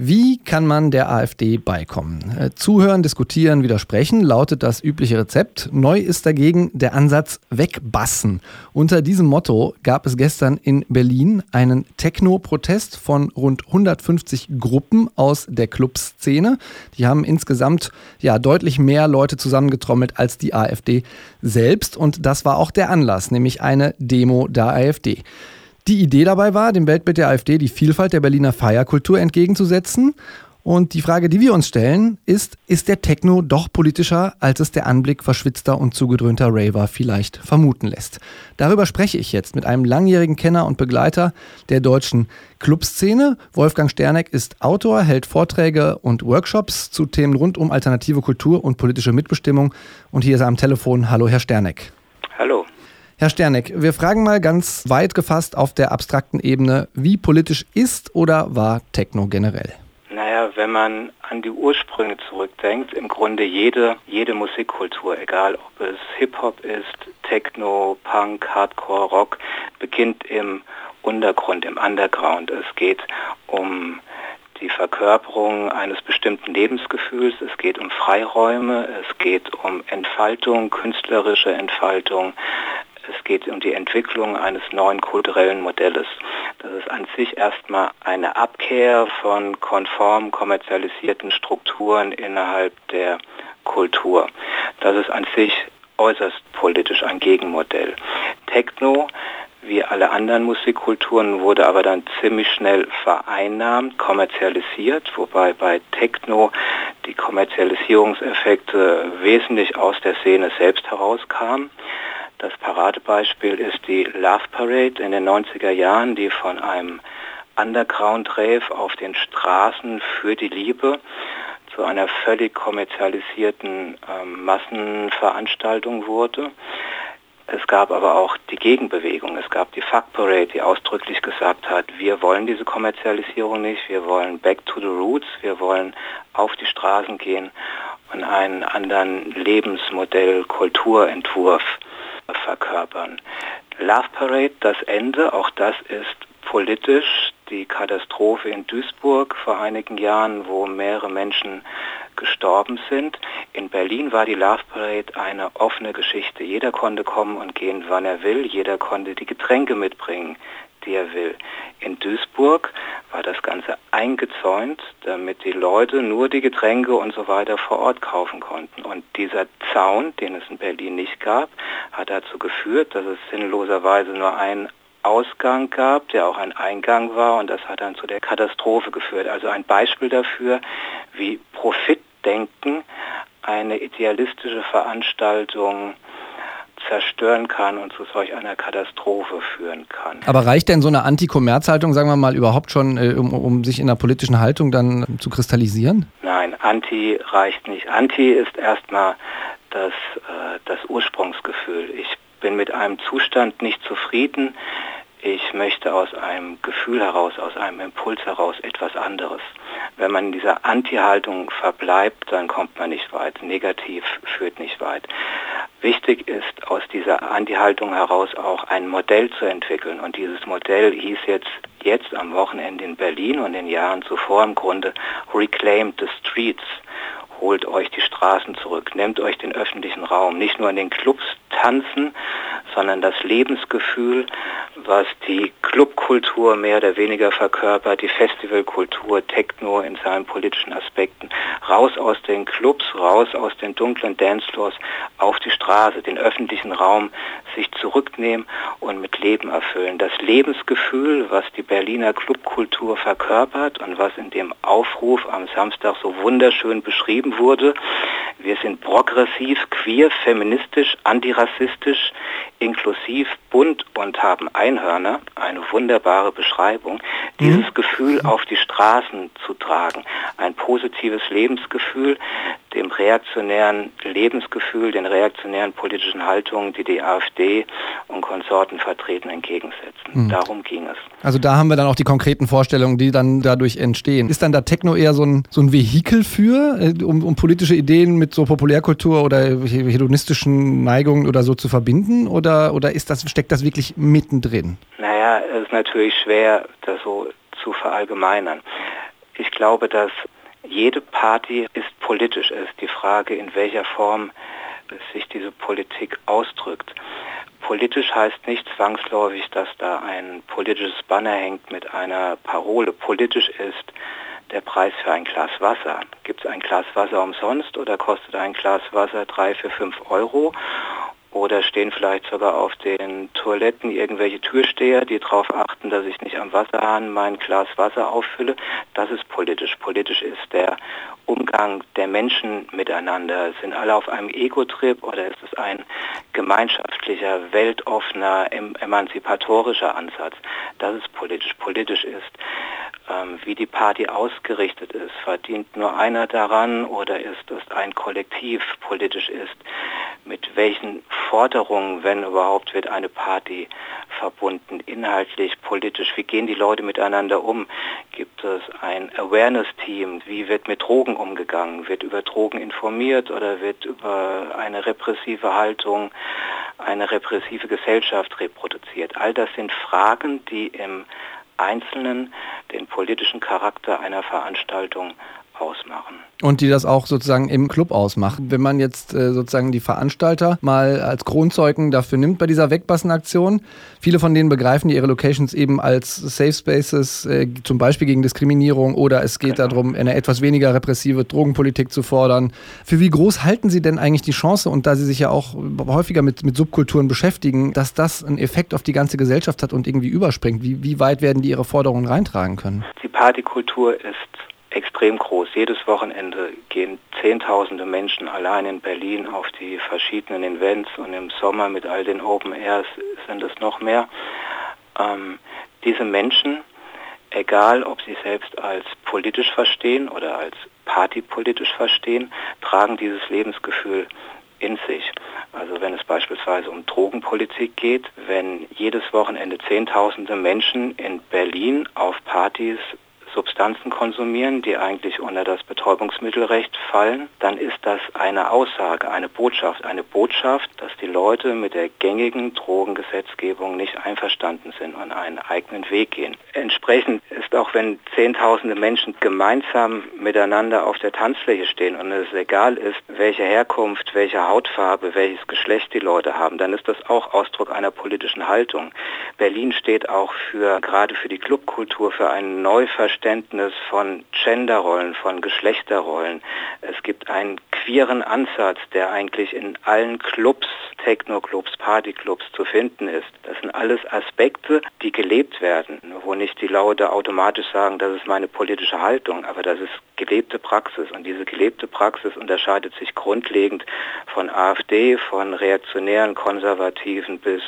Wie kann man der AfD beikommen? Äh, zuhören, diskutieren, widersprechen lautet das übliche Rezept. Neu ist dagegen der Ansatz wegbassen. Unter diesem Motto gab es gestern in Berlin einen Techno-Protest von rund 150 Gruppen aus der Clubszene. Die haben insgesamt ja deutlich mehr Leute zusammengetrommelt als die AfD selbst und das war auch der Anlass, nämlich eine Demo der AfD. Die Idee dabei war, dem Weltbild der AfD die Vielfalt der Berliner Feierkultur entgegenzusetzen. Und die Frage, die wir uns stellen, ist, ist der Techno doch politischer, als es der Anblick verschwitzter und zugedröhnter Raver vielleicht vermuten lässt? Darüber spreche ich jetzt mit einem langjährigen Kenner und Begleiter der deutschen Clubszene. Wolfgang Sterneck ist Autor, hält Vorträge und Workshops zu Themen rund um alternative Kultur und politische Mitbestimmung. Und hier ist er am Telefon. Hallo, Herr Sterneck. Herr Sterneck, wir fragen mal ganz weit gefasst auf der abstrakten Ebene, wie politisch ist oder war Techno generell? Naja, wenn man an die Ursprünge zurückdenkt, im Grunde jede, jede Musikkultur, egal ob es Hip-Hop ist, Techno, Punk, Hardcore, Rock, beginnt im Untergrund, im Underground. Es geht um die Verkörperung eines bestimmten Lebensgefühls, es geht um Freiräume, es geht um Entfaltung, künstlerische Entfaltung, es geht um die Entwicklung eines neuen kulturellen Modells. Das ist an sich erstmal eine Abkehr von konform kommerzialisierten Strukturen innerhalb der Kultur. Das ist an sich äußerst politisch ein Gegenmodell. Techno wie alle anderen Musikkulturen wurde aber dann ziemlich schnell vereinnahmt, kommerzialisiert, wobei bei Techno die Kommerzialisierungseffekte wesentlich aus der Szene selbst herauskamen. Das Paradebeispiel ist die Love Parade in den 90er Jahren, die von einem Underground-Rave auf den Straßen für die Liebe zu einer völlig kommerzialisierten ähm, Massenveranstaltung wurde. Es gab aber auch die Gegenbewegung. Es gab die Fuck Parade, die ausdrücklich gesagt hat, wir wollen diese Kommerzialisierung nicht, wir wollen back to the roots, wir wollen auf die Straßen gehen und einen anderen Lebensmodell, Kulturentwurf verkörpern. Love Parade, das Ende, auch das ist politisch. Die Katastrophe in Duisburg vor einigen Jahren, wo mehrere Menschen gestorben sind. In Berlin war die Love Parade eine offene Geschichte. Jeder konnte kommen und gehen, wann er will. Jeder konnte die Getränke mitbringen, die er will. In Duisburg war das Ganze eingezäunt, damit die Leute nur die Getränke und so weiter vor Ort kaufen konnten. Und dieser Zaun, den es in Berlin nicht gab, hat dazu geführt, dass es sinnloserweise nur einen Ausgang gab, der auch ein Eingang war und das hat dann zu der Katastrophe geführt. Also ein Beispiel dafür, wie Profitdenken eine idealistische Veranstaltung zerstören kann und zu solch einer Katastrophe führen kann. Aber reicht denn so eine Anti-Kommerz-Haltung, sagen wir mal, überhaupt schon, äh, um, um sich in einer politischen Haltung dann zu kristallisieren? Nein, Anti reicht nicht. Anti ist erstmal das, äh, das Ursprungsgefühl. Ich bin mit einem Zustand nicht zufrieden. Ich möchte aus einem Gefühl heraus, aus einem Impuls heraus etwas anderes. Wenn man in dieser Anti-Haltung verbleibt, dann kommt man nicht weit. Negativ führt nicht weit. Wichtig ist, aus dieser Anti-Haltung heraus auch ein Modell zu entwickeln. Und dieses Modell hieß jetzt, jetzt am Wochenende in Berlin und in Jahren zuvor im Grunde Reclaim the Streets. Holt euch die Straßen zurück, nehmt euch den öffentlichen Raum, nicht nur in den Clubs tanzen, sondern das Lebensgefühl, was die Clubkultur mehr oder weniger verkörpert, die Festivalkultur, Techno in seinen politischen Aspekten, raus aus den Clubs, raus aus den dunklen Dancefloors, auf die Straße, den öffentlichen Raum, sich zurücknehmen und mit Leben erfüllen. Das Lebensgefühl, was die Berliner Clubkultur verkörpert und was in dem Aufruf am Samstag so wunderschön beschrieben wurde, wir sind progressiv, queer, feministisch, antirassistisch, inklusiv, bunt und haben Einhörner. Eine wunderbare Beschreibung. Dieses mhm. Gefühl auf die Straßen zu tragen. Ein positives Lebensgefühl, dem reaktionären Lebensgefühl, den reaktionären politischen Haltungen, die die AfD und Konsorten vertreten, entgegensetzen. Mhm. Darum ging es. Also da haben wir dann auch die konkreten Vorstellungen, die dann dadurch entstehen. Ist dann da Techno eher so ein, so ein Vehikel für, äh, um, um politische Ideen mit so Populärkultur oder hedonistischen Neigungen oder so zu verbinden? Oder, oder ist das, steckt das wirklich mittendrin? Naja, es ist natürlich schwer, das so zu verallgemeinern. Ich glaube, dass jede Party ist politisch. Es ist die Frage, in welcher Form sich diese Politik ausdrückt. Politisch heißt nicht zwangsläufig, dass da ein politisches Banner hängt mit einer Parole. Politisch ist der Preis für ein Glas Wasser. Gibt es ein Glas Wasser umsonst oder kostet ein Glas Wasser drei, vier, fünf Euro? Oder stehen vielleicht sogar auf den Toiletten irgendwelche Türsteher, die darauf achten, dass ich nicht am Wasserhahn mein Glas Wasser auffülle. Das ist politisch. Politisch ist der Umgang der Menschen miteinander. Sind alle auf einem Ego-Trip oder ist es ein gemeinschaftlicher, weltoffener, emanzipatorischer Ansatz? Das ist politisch. Politisch ist, ähm, wie die Party ausgerichtet ist. Verdient nur einer daran oder ist es ein Kollektiv politisch ist? Mit welchen Forderungen, wenn überhaupt, wird eine Party verbunden? Inhaltlich, politisch, wie gehen die Leute miteinander um? Gibt es ein Awareness-Team? Wie wird mit Drogen umgegangen? Wird über Drogen informiert oder wird über eine repressive Haltung, eine repressive Gesellschaft reproduziert? All das sind Fragen, die im Einzelnen den politischen Charakter einer Veranstaltung ausmachen. Und die das auch sozusagen im Club ausmachen. Wenn man jetzt äh, sozusagen die Veranstalter mal als Kronzeugen dafür nimmt bei dieser Wegbassen-Aktion, viele von denen begreifen ihre Locations eben als Safe Spaces, äh, zum Beispiel gegen Diskriminierung oder es geht genau. darum, eine etwas weniger repressive Drogenpolitik zu fordern. Für wie groß halten Sie denn eigentlich die Chance, und da Sie sich ja auch häufiger mit, mit Subkulturen beschäftigen, dass das einen Effekt auf die ganze Gesellschaft hat und irgendwie überspringt? Wie, wie weit werden die Ihre Forderungen reintragen können? Die Partykultur ist extrem groß. Jedes Wochenende gehen Zehntausende Menschen allein in Berlin auf die verschiedenen Events und im Sommer mit all den Open Airs sind es noch mehr. Ähm, diese Menschen, egal ob sie selbst als politisch verstehen oder als partypolitisch verstehen, tragen dieses Lebensgefühl in sich. Also wenn es beispielsweise um Drogenpolitik geht, wenn jedes Wochenende Zehntausende Menschen in Berlin auf Partys Substanzen konsumieren, die eigentlich unter das Betäubungsmittelrecht fallen, dann ist das eine Aussage, eine Botschaft, eine Botschaft, dass die Leute mit der gängigen Drogengesetzgebung nicht einverstanden sind und einen eigenen Weg gehen. Entsprechend ist auch, wenn Zehntausende Menschen gemeinsam miteinander auf der Tanzfläche stehen und es egal ist, welche Herkunft, welche Hautfarbe, welches Geschlecht die Leute haben, dann ist das auch Ausdruck einer politischen Haltung. Berlin steht auch für, gerade für die Clubkultur, für ein Neuverständnis Verständnis von Genderrollen, von Geschlechterrollen. Es gibt einen queeren Ansatz, der eigentlich in allen Clubs, Techno-Clubs, Partyclubs zu finden ist. Das sind alles Aspekte, die gelebt werden, wo nicht die Leute automatisch sagen, das ist meine politische Haltung, aber das ist gelebte Praxis. Und diese gelebte Praxis unterscheidet sich grundlegend von AfD, von reaktionären, konservativen bis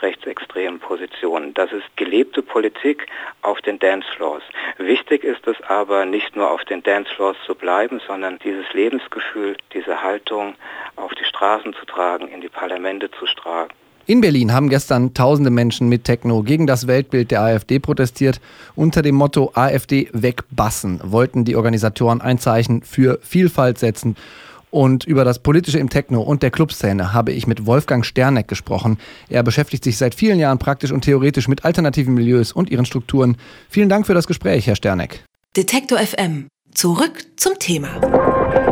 rechtsextremen Positionen. Das ist gelebte Politik auf den Dancefloors. Wichtig ist es aber, nicht nur auf den Dancefloors zu bleiben, sondern dieses Lebensgefühl, diese Haltung auf die Straßen zu tragen, in die Parlamente zu tragen. In Berlin haben gestern tausende Menschen mit Techno gegen das Weltbild der AfD protestiert. Unter dem Motto AfD wegbassen wollten die Organisatoren ein Zeichen für Vielfalt setzen. Und über das Politische im Techno und der Clubszene habe ich mit Wolfgang Sterneck gesprochen. Er beschäftigt sich seit vielen Jahren praktisch und theoretisch mit alternativen Milieus und ihren Strukturen. Vielen Dank für das Gespräch, Herr Sterneck. Detektor FM. Zurück zum Thema.